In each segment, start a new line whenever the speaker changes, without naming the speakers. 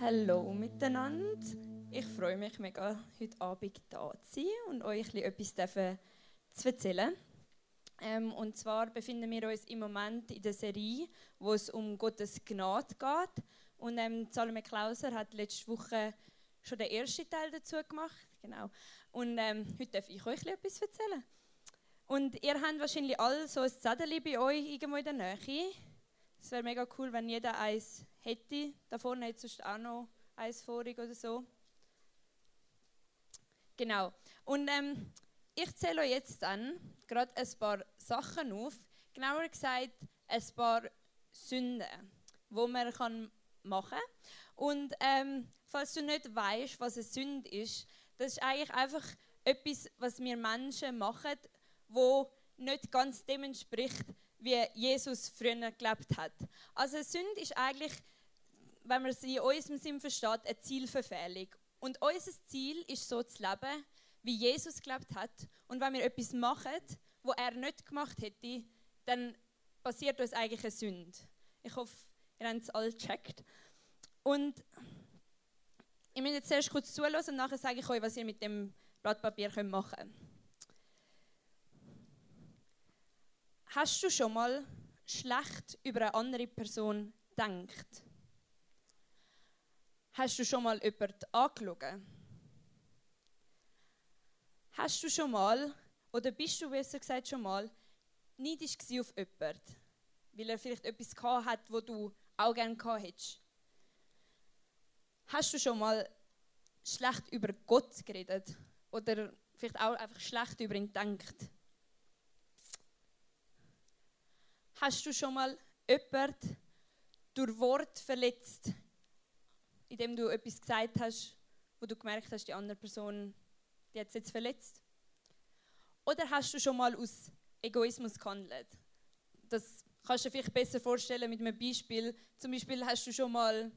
Hallo miteinander. Ich freue mich mega, heute Abend da zu sein und euch etwas zu erzählen. Ähm, und zwar befinden wir uns im Moment in der Serie, wo es um Gottes Gnade geht. Und ähm, Salome Klauser hat letzte Woche schon den ersten Teil dazu gemacht. Genau. Und ähm, heute darf ich euch etwas erzählen. Und ihr habt wahrscheinlich alle so ein Zettel bei euch irgendwo in der Nähe. Es wäre mega cool, wenn jeder eins hätte. Da vorne hat sonst auch noch eins vorig oder so. Genau. Und ähm, ich zähle euch jetzt dann gerade ein paar Sachen auf. Genauer gesagt, ein paar Sünden, die man kann machen kann. Und ähm, falls du nicht weißt, was eine Sünde ist, das ist eigentlich einfach etwas, was wir Menschen machen, wo nicht ganz dem entspricht, wie Jesus früher gelebt hat. Also Sünde ist eigentlich, wenn man sie in unserem Sinn versteht, eine Zielverfehlung. Und unser Ziel ist so zu leben, wie Jesus gelebt hat. Und wenn wir etwas machen, wo er nicht gemacht hätte, dann passiert uns eigentlich eine Sünde. Ich hoffe, ihr habt es alle gecheckt. Und ich muss jetzt zuerst kurz zuhören und nachher sage ich euch, was ihr mit dem Blatt Papier machen könnt. Hast du schon mal schlecht über eine andere Person gedacht? Hast du schon mal jemanden angeschaut? Hast du schon mal, oder bist du besser gesagt schon mal, neidisch auf jemanden, weil er vielleicht etwas gehabt hat, wo du auch gerne gehabt hättest? Hast du schon mal schlecht über Gott geredet? Oder vielleicht auch einfach schlecht über ihn gedacht? Hast du schon mal jemanden durch Wort verletzt, indem du etwas gesagt hast, wo du gemerkt hast, die andere Person die hat es jetzt verletzt? Oder hast du schon mal aus Egoismus gehandelt? Das kannst du dir vielleicht besser vorstellen mit einem Beispiel. Zum Beispiel hast du schon mal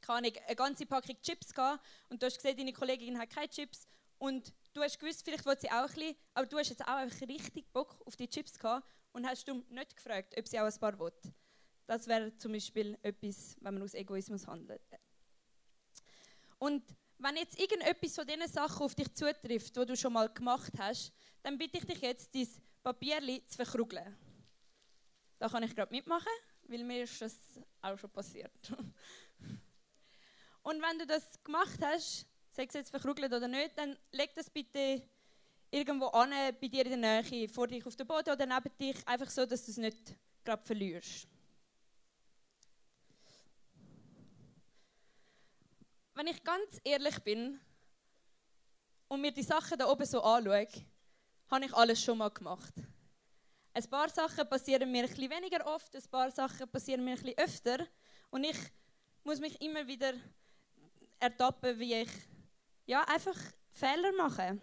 keine eine ganze Packung Chips gehabt und du hast gesehen, deine Kollegin hat keine Chips und du hast gewusst, vielleicht will sie auch ein bisschen, aber du hast jetzt auch richtig Bock auf die Chips gehabt und hast du nicht gefragt, ob sie auch ein paar will. Das wäre zum Beispiel etwas, wenn man aus Egoismus handelt. Und wenn jetzt irgendetwas von diesen Sachen auf dich zutrifft, die du schon mal gemacht hast, dann bitte ich dich jetzt, dein Papier zu verkrugeln. Da kann ich gerade mitmachen, weil mir ist das auch schon passiert. Und wenn du das gemacht hast, sei es jetzt verkrugelt oder nicht, dann leg das bitte irgendwo an, bei dir in der Nähe, vor dich auf dem Boden oder neben dich, einfach so, dass du es nicht gerade verlierst. Wenn ich ganz ehrlich bin und mir die Sachen da oben so anschaue, habe ich alles schon mal gemacht. Ein paar Sachen passieren mir ein bisschen weniger oft, ein paar Sachen passieren mir ein bisschen öfter und ich muss mich immer wieder ertappen, wie ich ja, einfach Fehler mache.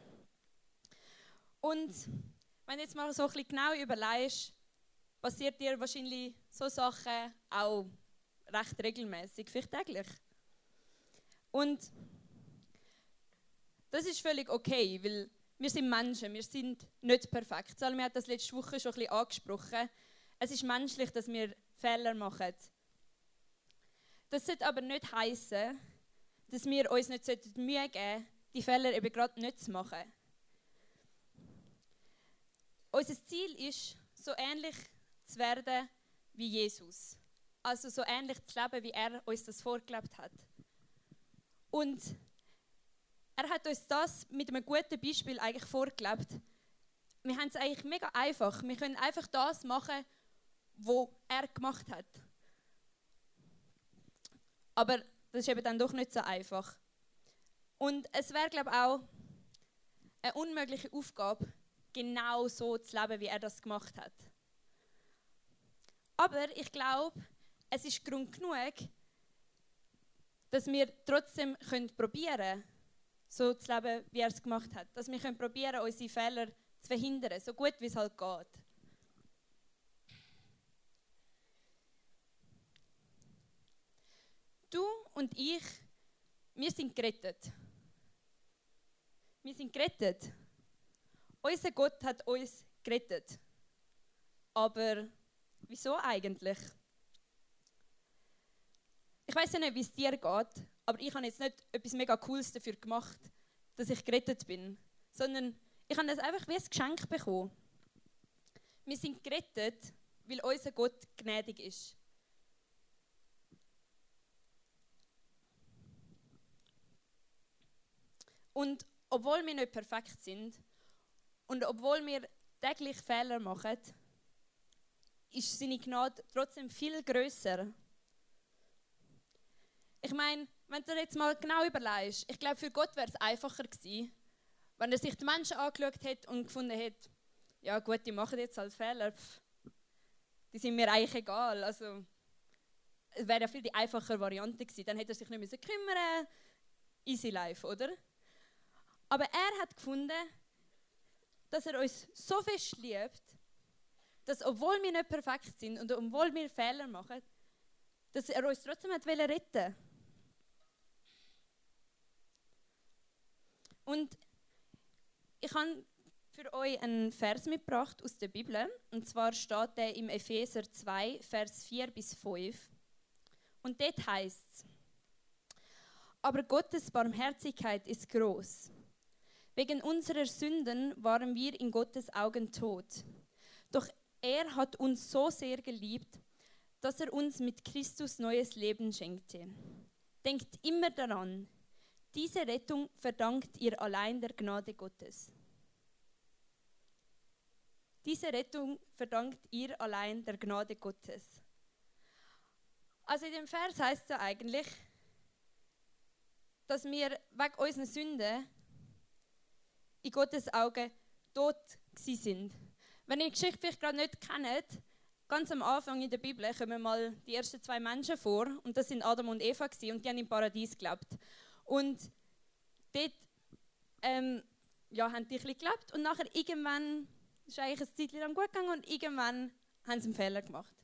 Und wenn du jetzt mal so ein bisschen genau überlegst, passiert dir wahrscheinlich so Sachen auch recht regelmäßig, vielleicht täglich. Und das ist völlig okay, weil wir sind Menschen, wir sind nicht perfekt. Salmi hat das letzte Woche schon ein bisschen angesprochen. Es ist menschlich, dass wir Fehler machen. Das sollte aber nicht heißen, dass wir uns nicht Mühe geben sollten, die Fehler eben gerade nicht zu machen. Unser Ziel ist, so ähnlich zu werden wie Jesus. Also so ähnlich zu leben, wie er uns das vorgelebt hat. Und er hat uns das mit einem guten Beispiel eigentlich vorgelebt. Wir haben es eigentlich mega einfach. Wir können einfach das machen, was er gemacht hat. Aber das ist eben dann doch nicht so einfach. Und es wäre, glaube ich, auch eine unmögliche Aufgabe, genau so zu leben, wie er das gemacht hat. Aber ich glaube, es ist Grund genug, dass wir trotzdem können probieren so zu leben, wie er es gemacht hat. Dass wir können probieren, unsere Fehler zu verhindern, so gut wie es halt geht. Du und ich, wir sind gerettet. Wir sind gerettet. Unser Gott hat uns gerettet. Aber wieso eigentlich? Ich weiß ja nicht, wie es dir geht, aber ich habe jetzt nicht etwas mega Cooles dafür gemacht, dass ich gerettet bin, sondern ich habe das einfach wie ein Geschenk bekommen. Wir sind gerettet, weil unser Gott gnädig ist. Und obwohl wir nicht perfekt sind und obwohl wir täglich Fehler machen, ist seine Gnade trotzdem viel größer. Ich meine, wenn du jetzt mal genau überlegst, ich glaube, für Gott wäre es einfacher gewesen, wenn er sich die Menschen angeschaut hätte und gefunden hätte, ja gut, die machen jetzt halt Fehler, Pff, die sind mir eigentlich egal. Also, es wäre ja viel die einfachere Variante gewesen. Dann hätte er sich nicht mehr kümmern easy life, oder? Aber er hat gefunden, dass er uns so fest liebt, dass obwohl wir nicht perfekt sind und obwohl wir Fehler machen, dass er uns trotzdem hat retten Und ich habe für euch einen Vers mitgebracht aus der Bibel. Und zwar steht der im Epheser 2, Vers 4 bis 5. Und dort heißt es: Aber Gottes Barmherzigkeit ist groß. Wegen unserer Sünden waren wir in Gottes Augen tot. Doch er hat uns so sehr geliebt, dass er uns mit Christus neues Leben schenkte. Denkt immer daran, diese Rettung verdankt ihr allein der Gnade Gottes. Diese Rettung verdankt ihr allein der Gnade Gottes. Also in dem Vers heißt es eigentlich, dass wir wegen unserer Sünde in Gottes Augen tot sind. Wenn ihr die Geschichte vielleicht gerade nicht kennt, ganz am Anfang in der Bibel kommen mal die ersten zwei Menschen vor und das sind Adam und Eva und die haben im Paradies gelebt. Und dort ähm, ja, haben die ein bisschen gelebt und nachher irgendwann ist eigentlich eine Zeit lang gut gegangen und irgendwann haben sie einen Fehler gemacht.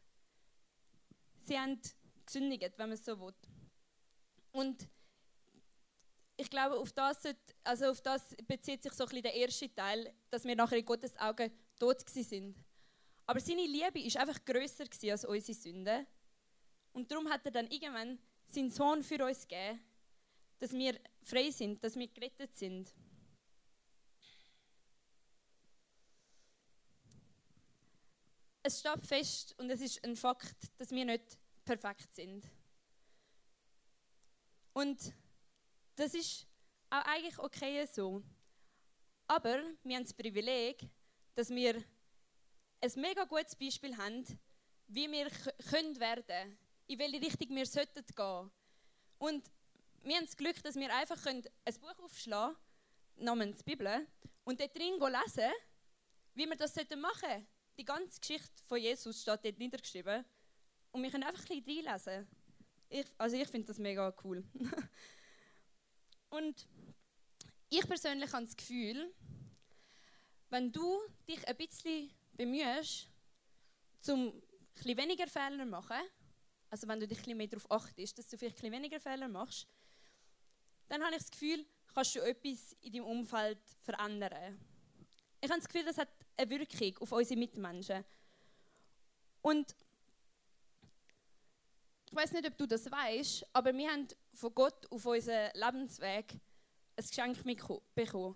Sie haben gesündigt, wenn man es so will. Und ich glaube, auf das, also auf das bezieht sich so ein bisschen der erste Teil, dass wir nachher in Gottes Augen tot sind. Aber seine Liebe ist einfach größer als unsere Sünde. Und darum hat er dann irgendwann seinen Sohn für uns gegeben, dass wir frei sind, dass wir gerettet sind. Es steht fest und es ist ein Fakt, dass wir nicht perfekt sind. Und das ist auch eigentlich okay so. Aber wir haben das Privileg, dass wir ein mega gutes Beispiel haben, wie wir können werden in welche Richtung wir sollten gehen. Und wir haben das Glück, dass wir einfach ein Buch aufschlagen können, namens Bibel, und dort drin lesen, wie wir das machen sollten. Die ganze Geschichte von Jesus steht dort niedergeschrieben. Und wir können einfach ein bisschen reinlesen. Ich, also ich finde das mega cool. Und ich persönlich habe das Gefühl, wenn du dich ein bisschen bemühst, um ein weniger Fehler zu machen, also wenn du dich ein mehr darauf achtest, dass du vielleicht ein weniger Fehler machst, dann habe ich das Gefühl, kannst du etwas in deinem Umfeld verändern. Ich habe das Gefühl, das hat eine Wirkung auf unsere Mitmenschen. Und weiß nicht, ob du das weißt, aber wir haben von Gott auf unseren Lebensweg ein Geschenk bekommen.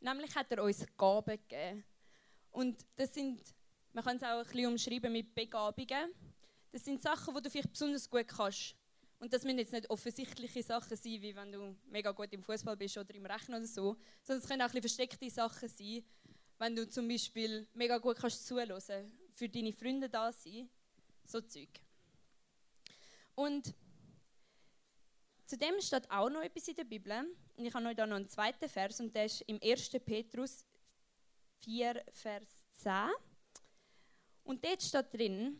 Nämlich hat er uns Gaben gegeben. Und das sind, man kann es auch ein bisschen umschreiben mit Begabungen. Das sind Sachen, die du vielleicht besonders gut kannst. Und das müssen jetzt nicht offensichtliche Sachen sein, wie wenn du mega gut im Fußball bist oder im Rechnen oder so, sondern es können auch ein bisschen versteckte Sachen sein, wenn du zum Beispiel mega gut kannst zuhören, für deine Freunde da sein, so Zeug. Und zudem steht auch noch etwas in der Bibel. Und ich habe euch da noch einen zweiten Vers und der ist im 1. Petrus 4, Vers 10. Und dort steht drin,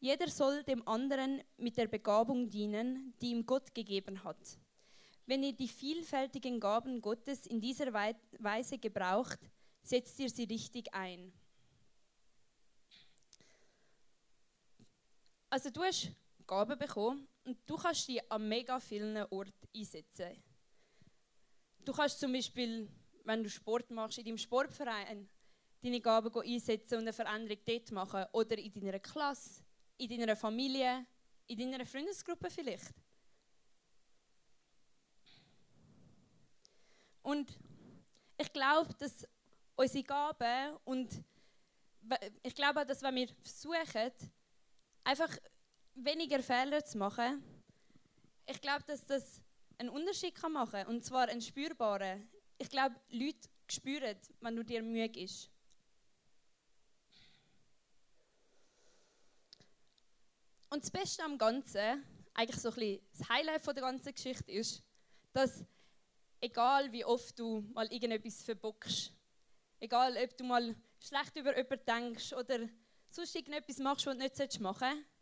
jeder soll dem anderen mit der Begabung dienen, die ihm Gott gegeben hat. Wenn ihr die vielfältigen Gaben Gottes in dieser Weise gebraucht, setzt ihr sie richtig ein. Also du hast Gaben bekommen und du kannst die an mega vielen Orten einsetzen. Du kannst zum Beispiel, wenn du Sport machst, in deinem Sportverein deine Gaben einsetzen und eine Veränderung dort machen oder in deiner Klasse, in deiner Familie, in deiner Freundesgruppe vielleicht. Und ich glaube, dass unsere Gaben und ich glaube, dass wenn wir versuchen, einfach weniger Fehler zu machen, ich glaube, dass das einen Unterschied kann machen. Und zwar einen spürbaren. Ich glaube, Leute spüren, wenn du dir müde ist. Und das Beste am Ganzen, eigentlich so ein bisschen das Highlight von der ganzen Geschichte ist, dass egal wie oft du mal irgendetwas verbockst, egal ob du mal schlecht über jemanden denkst oder sonst irgendetwas machst, was du nicht machen solltest,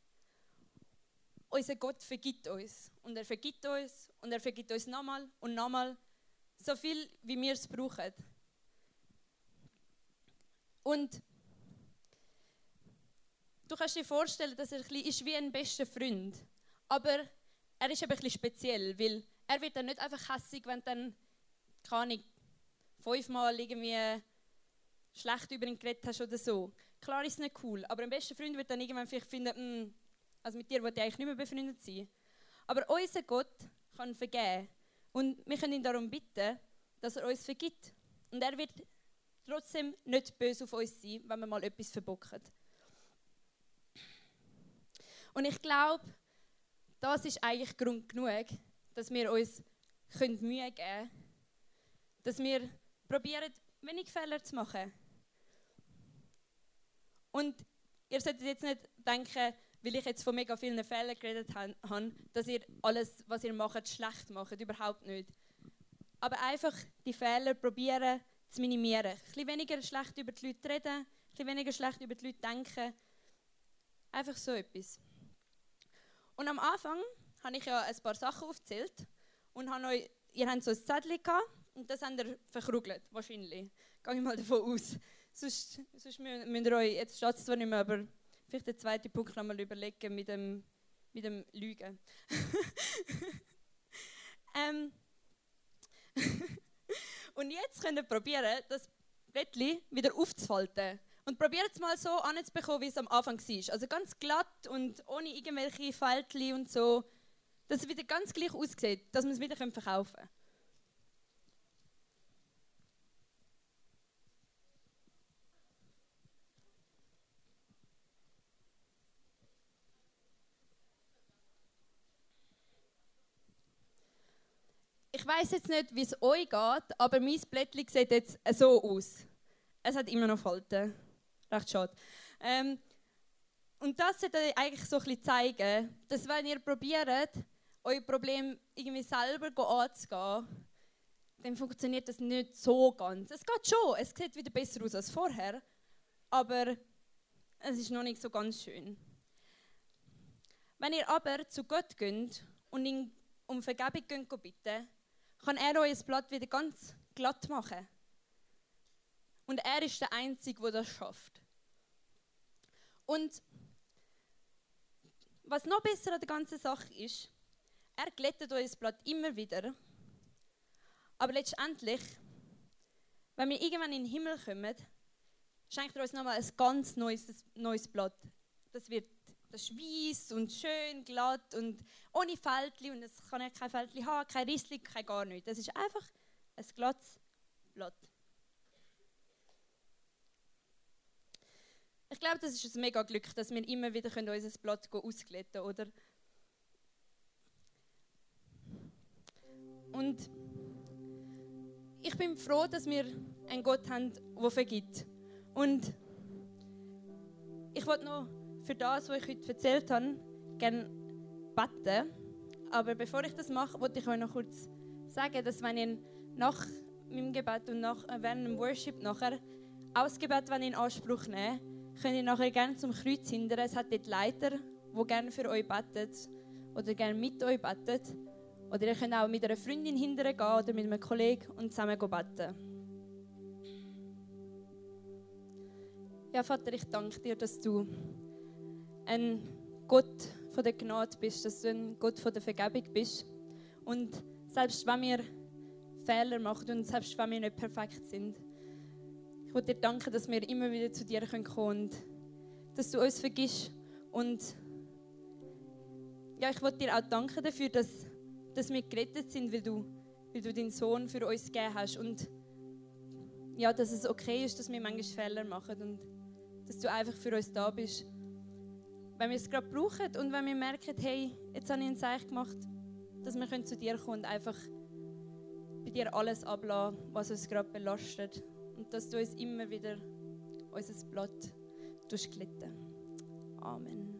unser Gott vergibt uns. Und er vergibt uns und er vergibt uns nochmal und nochmal, so viel wie wir es brauchen. Und du kannst dir vorstellen, dass er ein ist wie ein bester Freund. Aber er ist ein bisschen speziell, weil er wird dann nicht einfach hässig, wenn dann, keine Ahnung, fünfmal irgendwie schlecht über ihn geredet hast oder so. Klar ist es nicht cool, aber ein bester Freund wird dann irgendwann vielleicht finden, hm, also mit dir wollte ich eigentlich nicht mehr befreundet sein. Aber unser Gott kann vergeben. Und wir können ihn darum bitten, dass er uns vergibt. Und er wird trotzdem nicht böse auf uns sein, wenn wir mal etwas verbocken. Und ich glaube, das ist eigentlich Grund genug, dass wir uns Mühe geben können, dass wir probieren, wenig Fehler zu machen. Und ihr solltet jetzt nicht denken, weil ich jetzt von mega vielen Fehlern geredet habe, dass ihr alles, was ihr macht, schlecht macht. Überhaupt nicht. Aber einfach die Fehler probieren zu minimieren. Ein bisschen weniger schlecht über die Leute reden, ein bisschen weniger schlecht über die Leute denken. Einfach so etwas. Und am Anfang habe ich ja ein paar Sachen aufgezählt und habe euch, ihr habt so ein Zettel gehabt und das habt ihr verkrugelt, wahrscheinlich. Gehe ich mal davon aus. Sonst, sonst müsst ihr euch, jetzt steht es zwar nicht mehr, aber vielleicht den zweiten Punkt noch mal überlegen mit dem, mit dem Lügen. ähm. und jetzt könnt ihr probieren, das Blättchen wieder aufzufalten. Und probiert es mal so anzubekommen, wie es am Anfang war. Also ganz glatt und ohne irgendwelche Faltchen und so. Dass es wieder ganz gleich aussieht, dass man es wieder verkaufen kann. Ich weiß jetzt nicht, wie es euch geht, aber mein Blättchen sieht jetzt so aus. Es hat immer noch Falten. Recht schade. Ähm, und das sollte euch eigentlich so ein bisschen zeigen, dass wenn ihr probiert, euer Problem irgendwie selber anzugehen, dann funktioniert das nicht so ganz. Es geht schon, es sieht wieder besser aus als vorher, aber es ist noch nicht so ganz schön. Wenn ihr aber zu Gott geht und ihn um Vergebung geht, bitten, kann er euer Blatt wieder ganz glatt machen. Und er ist der Einzige, der das schafft. Und was noch besser an der ganzen Sache ist, er glättet euer Blatt immer wieder. Aber letztendlich, wenn wir irgendwann in den Himmel kommen, schenkt er uns nochmal ein ganz neues, neues Blatt. Das wird das ist weiss und schön, glatt und ohne Fältchen. Und es kann ja kein Fältchen haben, kein Rissli, kein gar nichts. Das ist einfach ein glattes Blatt. Ich glaube, das ist ein mega Glück, dass wir immer wieder unser Blatt ausglätten oder? Und ich bin froh, dass wir einen Gott haben, der vergibt. Und ich wollte noch für das, was ich heute erzählt habe, gerne beten. Aber bevor ich das mache, wollte ich euch noch kurz sagen, dass wenn ihr nach meinem Gebet und nach, äh, während dem Worship nachher Ausgebet wenn in Anspruch nehmen, könnt ihr nachher gerne zum Kreuz hindern. Es hat dort Leiter, die gerne für euch betet oder gerne mit euch betet. Oder ihr könnt auch mit einer Freundin hindern gehen oder mit einem Kollegen und zusammen beten. Ja, Vater, ich danke dir, dass du ein Gott von der Gnade bist, dass du ein Gott von der Vergebung bist. Und selbst wenn wir Fehler machen und selbst wenn wir nicht perfekt sind, ich will dir danken, dass wir immer wieder zu dir kommen können und dass du uns vergisst. Und ja, ich will dir auch danken dafür, dass, dass wir gerettet sind, weil du, weil du deinen Sohn für uns gegeben hast und ja, dass es okay ist, dass wir manchmal Fehler machen und dass du einfach für uns da bist. Wenn wir es gerade brauchen und wenn wir merken, hey, jetzt habe ich ein Zeichen gemacht, dass wir zu dir kommen und einfach bei dir alles ablassen, was uns gerade belastet. Und dass du uns immer wieder unser Blatt durchglitten. Amen.